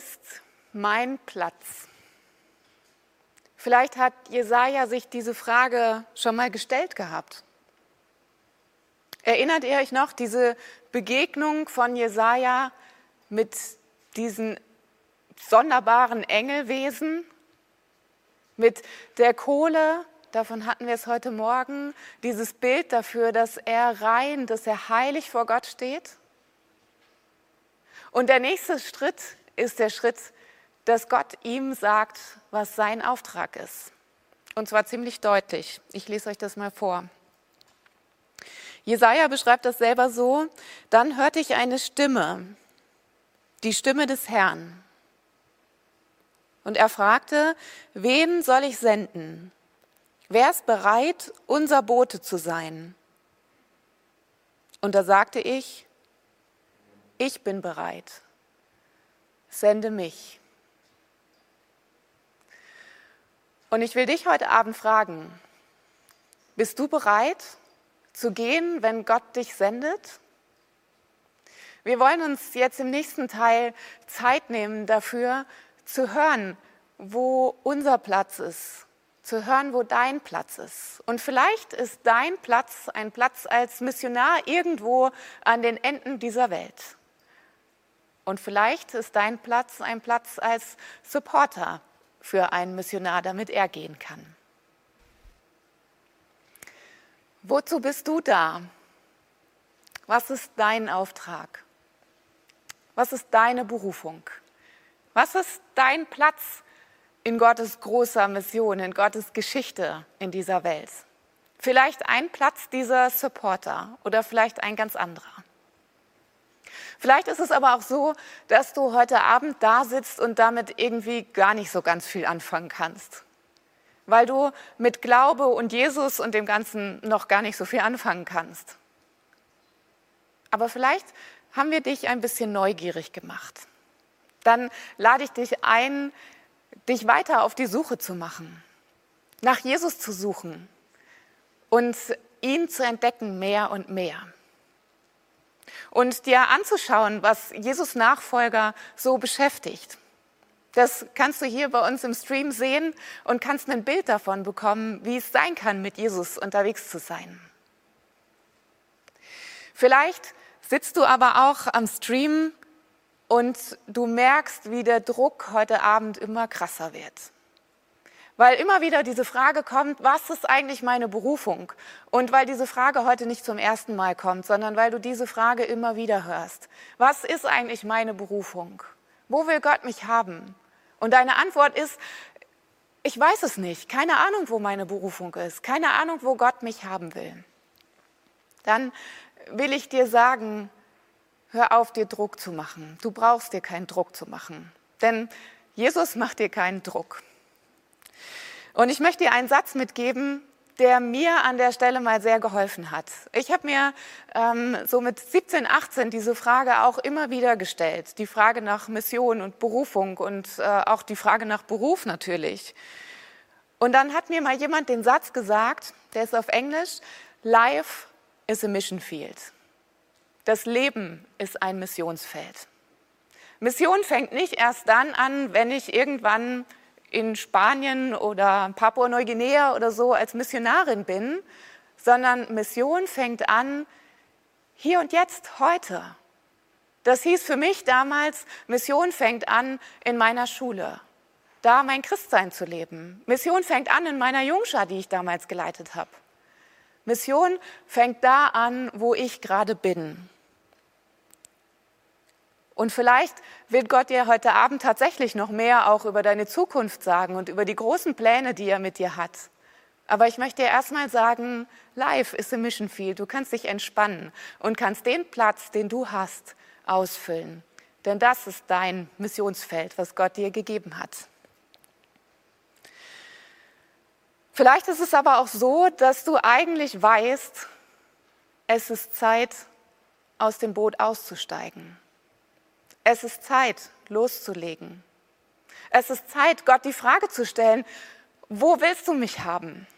Ist mein Platz? Vielleicht hat Jesaja sich diese Frage schon mal gestellt gehabt. Erinnert ihr euch noch diese Begegnung von Jesaja mit diesen sonderbaren Engelwesen, mit der Kohle, davon hatten wir es heute Morgen, dieses Bild dafür, dass er rein, dass er heilig vor Gott steht? Und der nächste Schritt ist der Schritt, dass Gott ihm sagt, was sein Auftrag ist. Und zwar ziemlich deutlich. Ich lese euch das mal vor. Jesaja beschreibt das selber so: Dann hörte ich eine Stimme, die Stimme des Herrn. Und er fragte: Wen soll ich senden? Wer ist bereit, unser Bote zu sein? Und da sagte ich: Ich bin bereit. Sende mich. Und ich will dich heute Abend fragen, bist du bereit zu gehen, wenn Gott dich sendet? Wir wollen uns jetzt im nächsten Teil Zeit nehmen dafür, zu hören, wo unser Platz ist, zu hören, wo dein Platz ist. Und vielleicht ist dein Platz ein Platz als Missionar irgendwo an den Enden dieser Welt. Und vielleicht ist dein Platz ein Platz als Supporter für einen Missionar, damit er gehen kann. Wozu bist du da? Was ist dein Auftrag? Was ist deine Berufung? Was ist dein Platz in Gottes großer Mission, in Gottes Geschichte in dieser Welt? Vielleicht ein Platz dieser Supporter oder vielleicht ein ganz anderer. Vielleicht ist es aber auch so, dass du heute Abend da sitzt und damit irgendwie gar nicht so ganz viel anfangen kannst, weil du mit Glaube und Jesus und dem Ganzen noch gar nicht so viel anfangen kannst. Aber vielleicht haben wir dich ein bisschen neugierig gemacht. Dann lade ich dich ein, dich weiter auf die Suche zu machen, nach Jesus zu suchen und ihn zu entdecken mehr und mehr und dir anzuschauen, was Jesus Nachfolger so beschäftigt. Das kannst du hier bei uns im Stream sehen und kannst ein Bild davon bekommen, wie es sein kann, mit Jesus unterwegs zu sein. Vielleicht sitzt du aber auch am Stream und du merkst, wie der Druck heute Abend immer krasser wird weil immer wieder diese Frage kommt, was ist eigentlich meine Berufung? Und weil diese Frage heute nicht zum ersten Mal kommt, sondern weil du diese Frage immer wieder hörst. Was ist eigentlich meine Berufung? Wo will Gott mich haben? Und deine Antwort ist, ich weiß es nicht, keine Ahnung, wo meine Berufung ist, keine Ahnung, wo Gott mich haben will. Dann will ich dir sagen, hör auf, dir Druck zu machen. Du brauchst dir keinen Druck zu machen, denn Jesus macht dir keinen Druck. Und ich möchte dir einen Satz mitgeben, der mir an der Stelle mal sehr geholfen hat. Ich habe mir ähm, so mit 17, 18 diese Frage auch immer wieder gestellt. Die Frage nach Mission und Berufung und äh, auch die Frage nach Beruf natürlich. Und dann hat mir mal jemand den Satz gesagt, der ist auf Englisch, Life is a mission field. Das Leben ist ein Missionsfeld. Mission fängt nicht erst dann an, wenn ich irgendwann in Spanien oder Papua-Neuguinea oder so als Missionarin bin, sondern Mission fängt an hier und jetzt, heute. Das hieß für mich damals, Mission fängt an in meiner Schule, da mein Christsein zu leben. Mission fängt an in meiner Jungschar, die ich damals geleitet habe. Mission fängt da an, wo ich gerade bin. Und vielleicht wird Gott dir heute Abend tatsächlich noch mehr auch über deine Zukunft sagen und über die großen Pläne, die er mit dir hat. Aber ich möchte dir erstmal sagen, life is a mission field. Du kannst dich entspannen und kannst den Platz, den du hast, ausfüllen Denn das ist dein Missionsfeld, was Gott dir gegeben hat. Vielleicht ist es aber auch so, dass du eigentlich weißt, es ist Zeit, aus dem Boot auszusteigen. Es ist Zeit, loszulegen. Es ist Zeit, Gott die Frage zu stellen, wo willst du mich haben?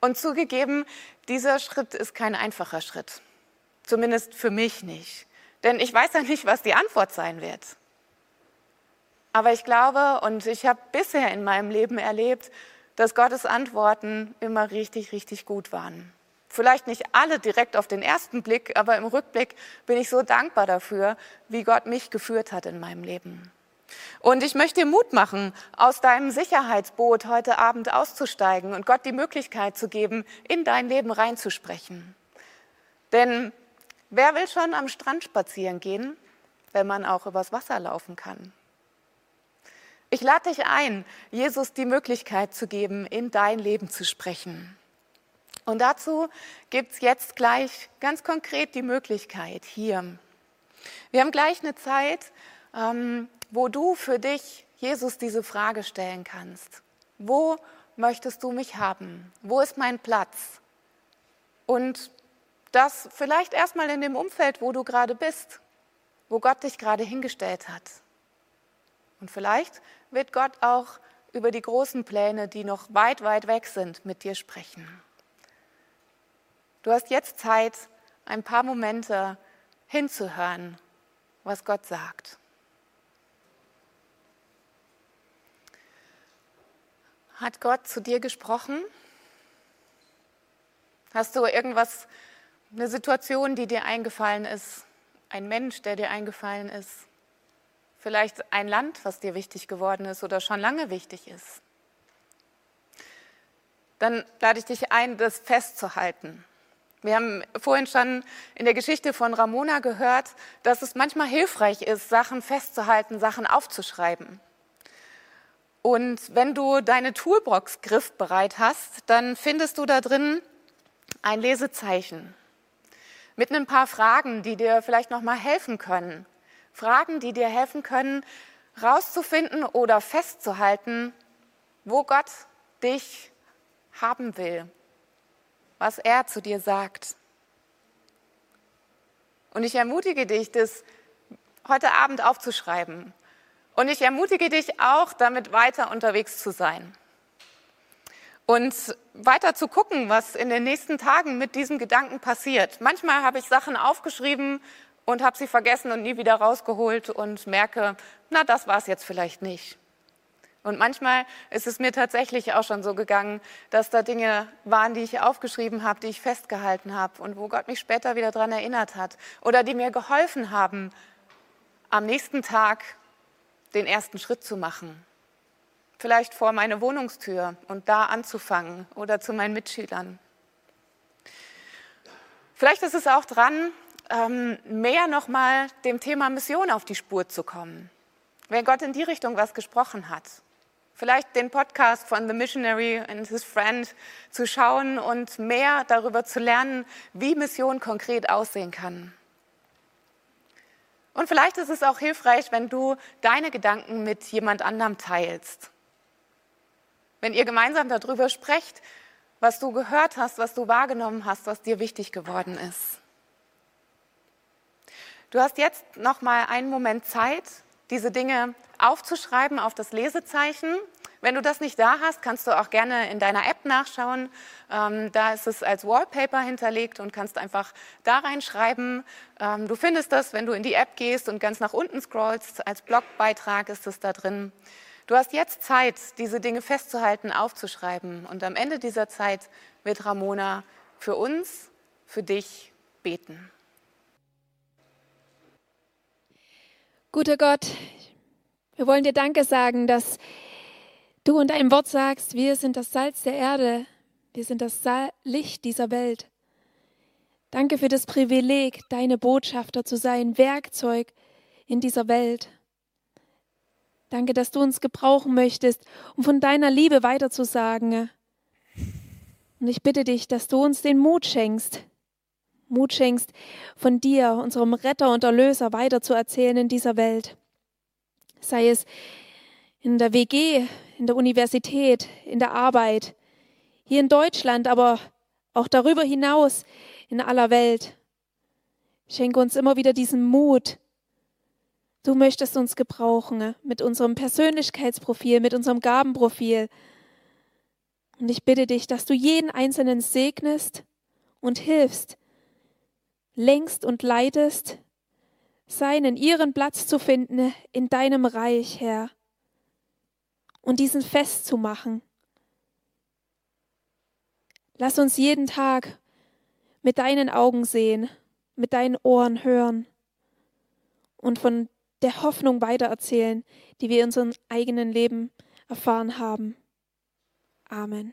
Und zugegeben, dieser Schritt ist kein einfacher Schritt. Zumindest für mich nicht. Denn ich weiß ja nicht, was die Antwort sein wird. Aber ich glaube und ich habe bisher in meinem Leben erlebt, dass Gottes Antworten immer richtig, richtig gut waren. Vielleicht nicht alle direkt auf den ersten Blick, aber im Rückblick bin ich so dankbar dafür, wie Gott mich geführt hat in meinem Leben. Und ich möchte dir Mut machen, aus deinem Sicherheitsboot heute Abend auszusteigen und Gott die Möglichkeit zu geben, in dein Leben reinzusprechen. Denn wer will schon am Strand spazieren gehen, wenn man auch übers Wasser laufen kann? Ich lade dich ein, Jesus die Möglichkeit zu geben, in dein Leben zu sprechen. Und dazu gibt es jetzt gleich ganz konkret die Möglichkeit hier. Wir haben gleich eine Zeit, ähm, wo du für dich, Jesus, diese Frage stellen kannst. Wo möchtest du mich haben? Wo ist mein Platz? Und das vielleicht erstmal in dem Umfeld, wo du gerade bist, wo Gott dich gerade hingestellt hat. Und vielleicht wird Gott auch über die großen Pläne, die noch weit, weit weg sind, mit dir sprechen. Du hast jetzt Zeit, ein paar Momente hinzuhören, was Gott sagt. Hat Gott zu dir gesprochen? Hast du irgendwas, eine Situation, die dir eingefallen ist, ein Mensch, der dir eingefallen ist? Vielleicht ein Land, was dir wichtig geworden ist oder schon lange wichtig ist. Dann lade ich dich ein, das festzuhalten. Wir haben vorhin schon in der Geschichte von Ramona gehört, dass es manchmal hilfreich ist, Sachen festzuhalten, Sachen aufzuschreiben. Und wenn du deine Toolbox griffbereit hast, dann findest du da drin ein Lesezeichen mit ein paar Fragen, die dir vielleicht noch mal helfen können, Fragen, die dir helfen können, rauszufinden oder festzuhalten, wo Gott dich haben will, was er zu dir sagt. Und ich ermutige dich, das heute Abend aufzuschreiben. Und ich ermutige dich auch, damit weiter unterwegs zu sein. Und weiter zu gucken, was in den nächsten Tagen mit diesem Gedanken passiert. Manchmal habe ich Sachen aufgeschrieben und habe sie vergessen und nie wieder rausgeholt und merke, na, das war es jetzt vielleicht nicht. Und manchmal ist es mir tatsächlich auch schon so gegangen, dass da Dinge waren, die ich aufgeschrieben habe, die ich festgehalten habe und wo Gott mich später wieder daran erinnert hat oder die mir geholfen haben, am nächsten Tag den ersten Schritt zu machen. Vielleicht vor meine Wohnungstür und da anzufangen oder zu meinen Mitschülern. Vielleicht ist es auch dran, ähm, mehr nochmal dem Thema Mission auf die Spur zu kommen. Wenn Gott in die Richtung was gesprochen hat. Vielleicht den Podcast von The Missionary and His Friend zu schauen und mehr darüber zu lernen, wie Mission konkret aussehen kann. Und vielleicht ist es auch hilfreich, wenn du deine Gedanken mit jemand anderem teilst. Wenn ihr gemeinsam darüber sprecht, was du gehört hast, was du wahrgenommen hast, was dir wichtig geworden ist. Du hast jetzt noch mal einen Moment Zeit, diese Dinge aufzuschreiben auf das Lesezeichen. Wenn du das nicht da hast, kannst du auch gerne in deiner App nachschauen. Ähm, da ist es als Wallpaper hinterlegt und kannst einfach da reinschreiben. Ähm, du findest das, wenn du in die App gehst und ganz nach unten scrollst. Als Blogbeitrag ist es da drin. Du hast jetzt Zeit, diese Dinge festzuhalten, aufzuschreiben. Und am Ende dieser Zeit wird Ramona für uns, für dich beten. Guter Gott, wir wollen dir Danke sagen, dass du in deinem Wort sagst, wir sind das Salz der Erde, wir sind das Licht dieser Welt. Danke für das Privileg, deine Botschafter zu sein, Werkzeug in dieser Welt. Danke, dass du uns gebrauchen möchtest, um von deiner Liebe weiterzusagen. Und ich bitte dich, dass du uns den Mut schenkst, Mut schenkst, von dir, unserem Retter und Erlöser, weiterzuerzählen in dieser Welt. Sei es in der WG, in der Universität, in der Arbeit, hier in Deutschland, aber auch darüber hinaus in aller Welt. Schenke uns immer wieder diesen Mut. Du möchtest uns gebrauchen mit unserem Persönlichkeitsprofil, mit unserem Gabenprofil. Und ich bitte dich, dass du jeden Einzelnen segnest und hilfst, längst und leitest, seinen, ihren Platz zu finden in deinem Reich, Herr, und diesen festzumachen. Lass uns jeden Tag mit deinen Augen sehen, mit deinen Ohren hören und von der Hoffnung weitererzählen, die wir in unserem eigenen Leben erfahren haben. Amen.